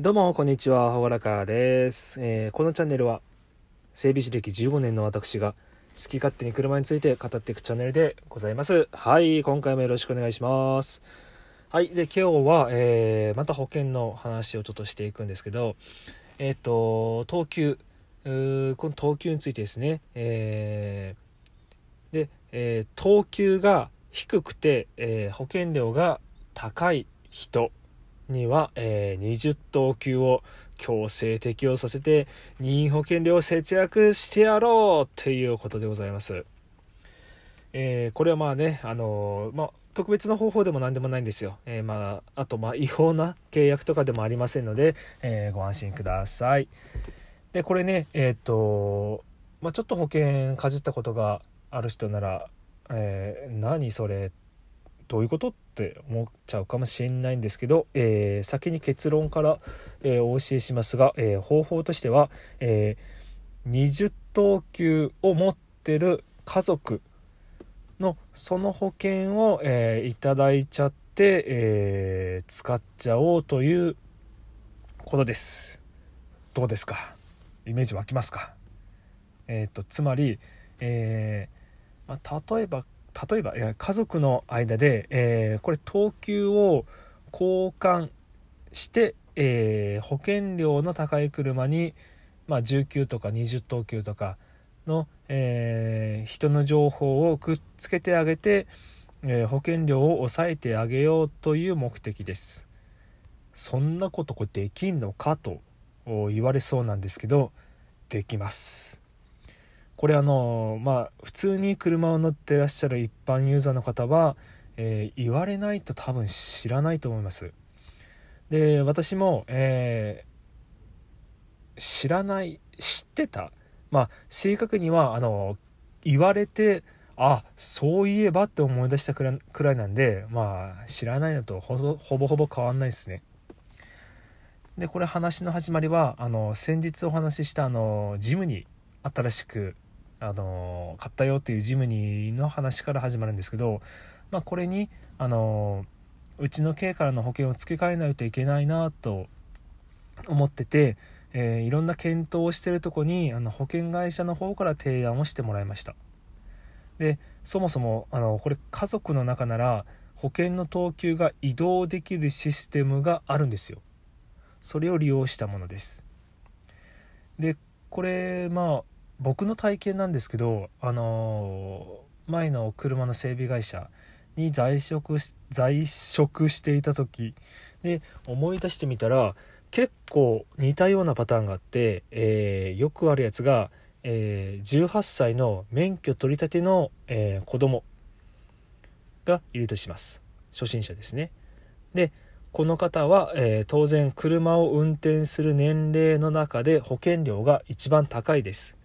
どうもこんにちは。ほがらかです、えーこのチャンネルは整備士歴15年の私が好き勝手に車について語っていくチャンネルでございます。はい今回もよろしくお願いします。はいで今日は、えーまた保険の話をちょっとしていくんですけどえっ、と等級この等級についてですねえーで、えー等級が低くて、え保険料が高い人。には、えー20等級を強制適用させて任意保険料を節約してやろうっていうことでございます。えーこれはまあね、あのーまあ、特別な方法でも何でもないんですよ。えーまあ、あとまあ違法な契約とかでもありませんので、えご安心ください。でこれねえっ、と、まあ、ちょっと保険かじったことがある人なら、え何それ？どういうこと？って思っちゃうかもしれないんですけど、えー先に結論から、えーお教えしますが、えー方法としては、えー20等級を持ってる家族のその保険を、えーいただいちゃって、えー使っちゃおうということです。どうですか？イメージ湧きますか？えっ、とつまり、えーまあ、例えば例えば家族の間で、えーこれ等級を交換して、えー保険料の高い車に、まあ、19とか20等級とかの、えー人の情報をくっつけてあげて、え保険料を抑えてあげようという目的です。そんなことこれできんのかと言われそうなんですけどできます。これあのまあ普通に車を乗ってらっしゃる一般ユーザーの方は、えー言われないと多分知らないと思います。で私も、えー知らない知ってた。まあ正確にはあの言われてあそういえばって思い出したくらいなんでまあ知らないのとほほぼほぼ変わんないですね。でこれ話の始まりはあの先日お話ししたあのジムに新しくあの買ったよっていうジムニーの話から始まるんですけど、まあ、これにあのうちの軽からの保険を付け替えないといけないなと思ってて、えーいろんな検討をしてるとこにあの保険会社の方から提案をしてもらいました。でそもそもあのこれ家族の中なら保険の等級が移動できるシステムがあるんですよ。それを利用したものです。でこれまあ僕の体験なんですけどあの前の車の整備会社に在職し在職していた時で思い出してみたら結構似たようなパターンがあって、えーよくあるやつが、えー18歳の免許取り立ての、えー子供がいるとします。初心者ですね。でこの方は、えー当然車を運転する年齢の中で保険料が一番高いです。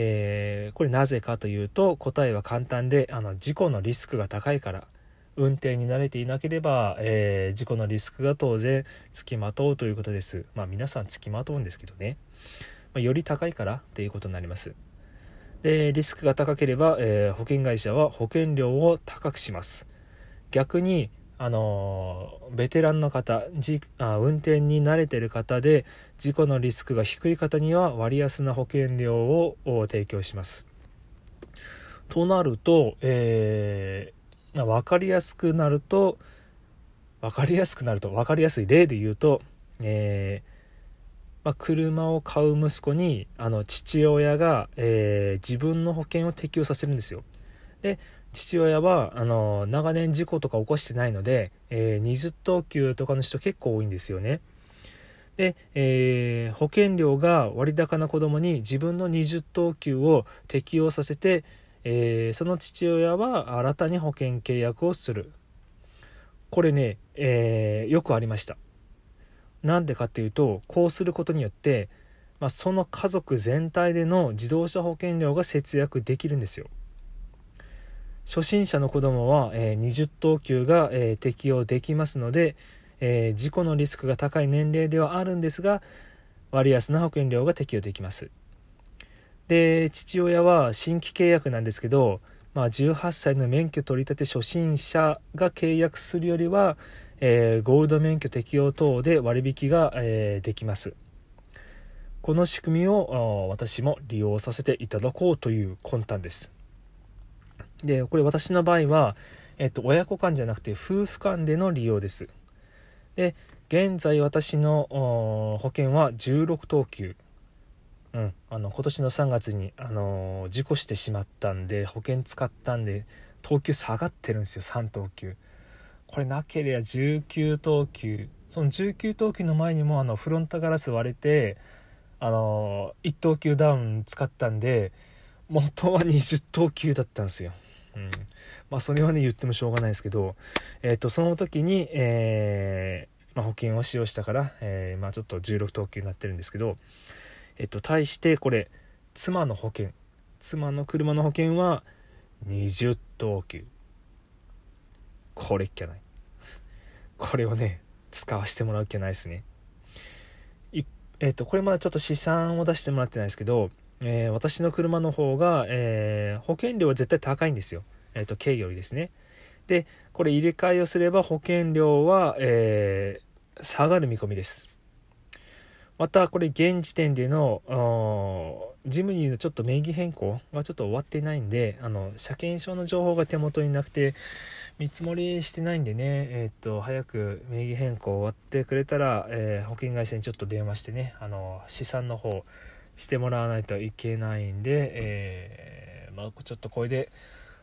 えーこれなぜかというと答えは簡単であの事故のリスクが高いから運転に慣れていなければ、えー事故のリスクが当然つきまとうということです。まあ皆さんつきまとうんですけどね、まあより高いからっていうことになります。でリスクが高ければ、えー保険会社は保険料を高くします。逆にあのベテランの方じあ運転に慣れてる方で事故のリスクが低い方には割安な保険料を提供します。となると、えー、分かりやすくなると分かりやすくなると分かりやすい例で言うと、えーまあ、車を買う息子にあの父親が、えー自分の保険を適用させるんですよ。で父親はあの長年事故とか起こしてないので、えー20等級とかの人結構多いんですよね。で、えー保険料が割高な子供に自分の20等級を適用させて、えーその父親は新たに保険契約をする。これね、えーよくありました。なんでかっていうとこうすることによって、まあ、その家族全体での自動車保険料が節約できるんですよ。初心者の子供は、えー20等級が、えー適用できますので、えー事故のリスクが高い年齢ではあるんですが割安な保険料が適用できます。で父親は新規契約なんですけど、まあ、18歳の免許取り立て初心者が契約するよりは、えー、ゴールド免許適用等で割引が、えー、できます。この仕組みを私も利用させていただこうという魂胆です。でこれ私の場合は、えっと、親子間じゃなくて夫婦間での利用です。で現在私の保険は16等級うん、あの今年の3月に、あのー、事故してしまったんで保険使ったんで等級下がってるんですよ3等級。これなければ19等級その19等級の前にもあのフロントガラス割れてあの1等級ダウン使ったんで元は20等級だったんですよ、うん、まあそれはね言ってもしょうがないですけどえ、ー、とその時に、えー、まあ、保険を使用したから、えー、まあ、ちょっと16等級になってるんですけどえっと対してこれ妻の保険妻の車の保険は20等級。これっきゃない。これをね使わせてもらうっきゃないですね。えっ、とこれまだちょっと試算を出してもらってないですけど、えー、私の車の方が、えー、保険料は絶対高いんですよ。えっ、と軽よりですね。でこれ入れ替えをすれば保険料は、え、下がる見込みです。またこれ現時点でのジムニーのちょっと名義変更がちょっと終わってないんであの車検証の情報が手元になくて見積もりしてないんでね。えっ、と早く名義変更終わってくれたら、えー、保険会社にちょっと電話してね。あの試算の方してもらわないといけないんで、えー、まあ、ちょっとこれで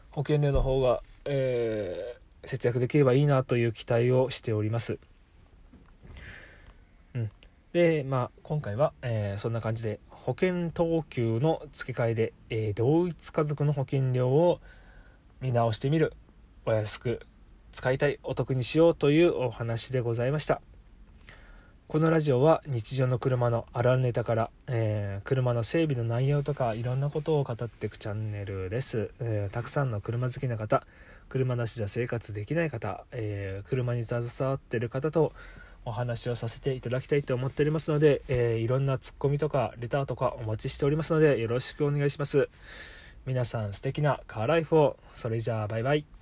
保険料の方が、えー、節約できればいいなという期待をしております。うんで、まあ、今回は、えー、そんな感じで保険等級の付け替えで、え、同一家族の保険料を見直してみるお安く使いたいお得にしようというお話でございましたこのラジオは日常の車のあるあるネタから、えー、車の整備の内容とかいろんなことを語っていくチャンネルです、えー、たくさんの車好きな方車なしじゃ生活できない方、えー、車に携わってる方とお話をさせていただきたいと思っておりますので、え、いろんなツッコミとかレターとかお待ちしておりますのでよろしくお願いします。皆さん素敵なカーライフを。それじゃあバイバイ。